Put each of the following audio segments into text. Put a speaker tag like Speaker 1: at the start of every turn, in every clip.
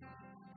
Speaker 1: Thank you.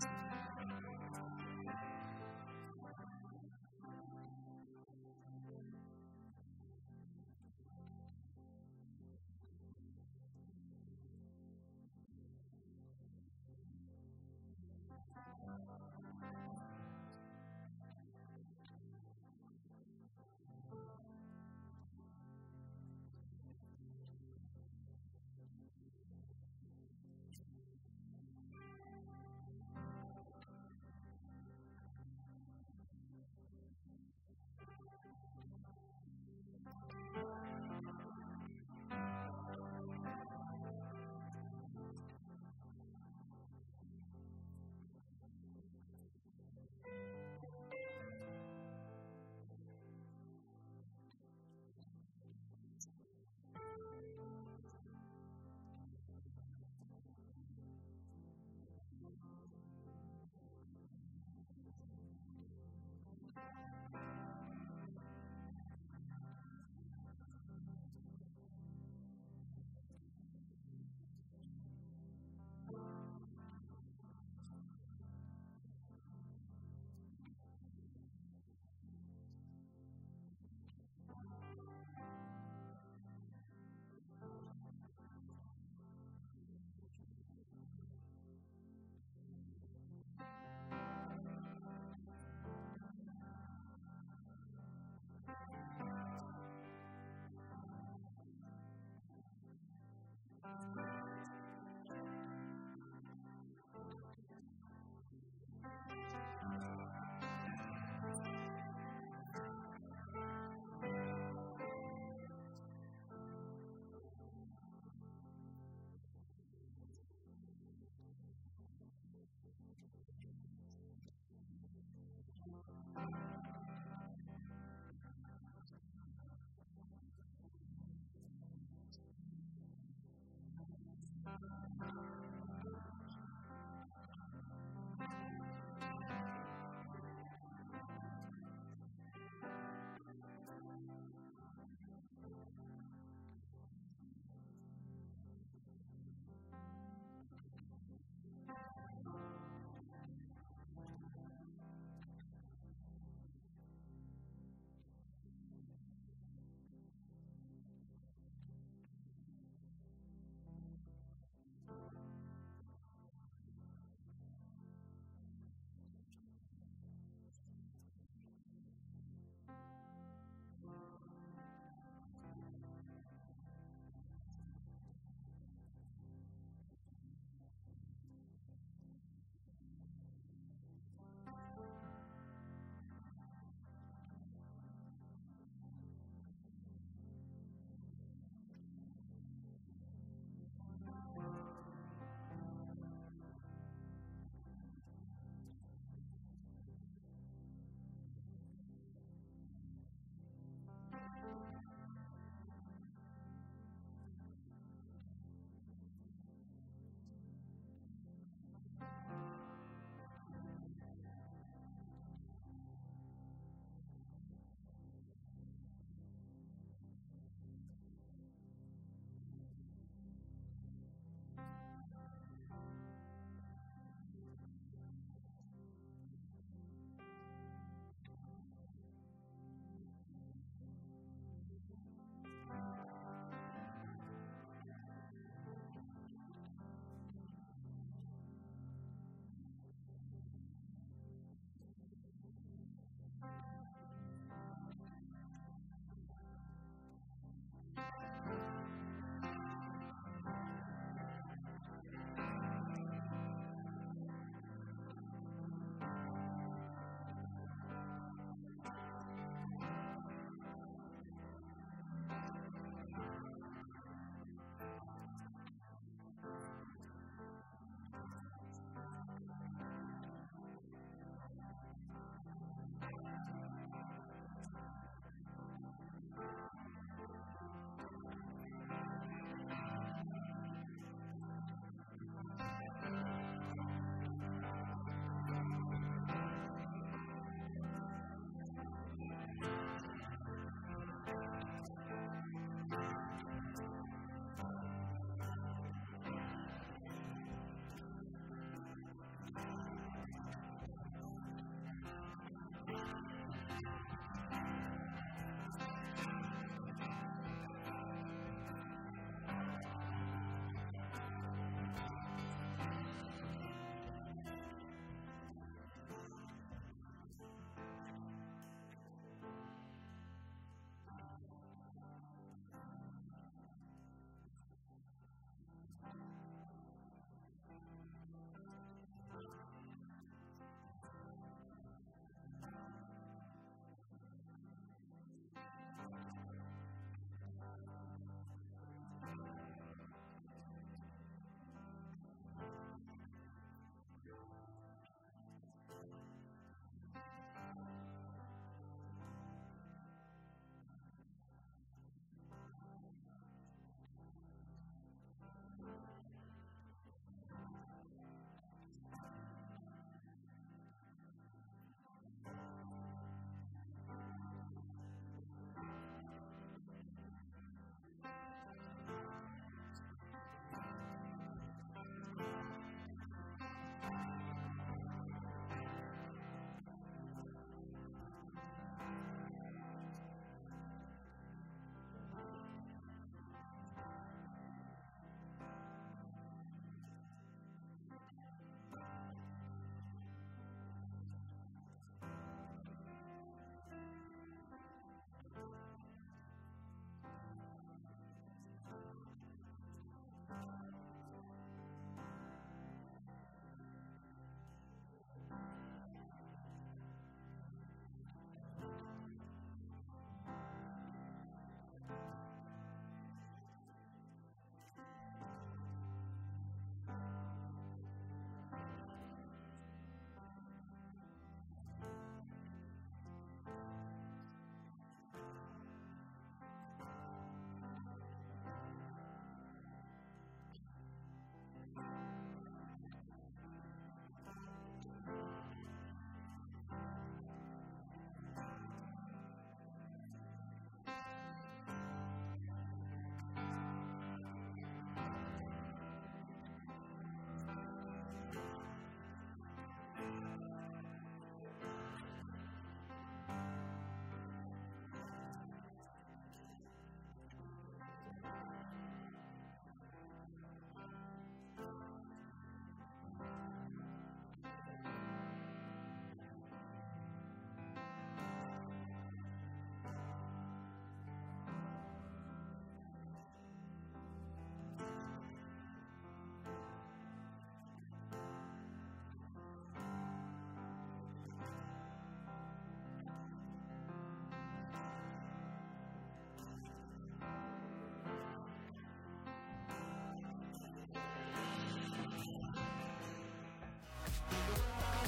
Speaker 1: Thank you.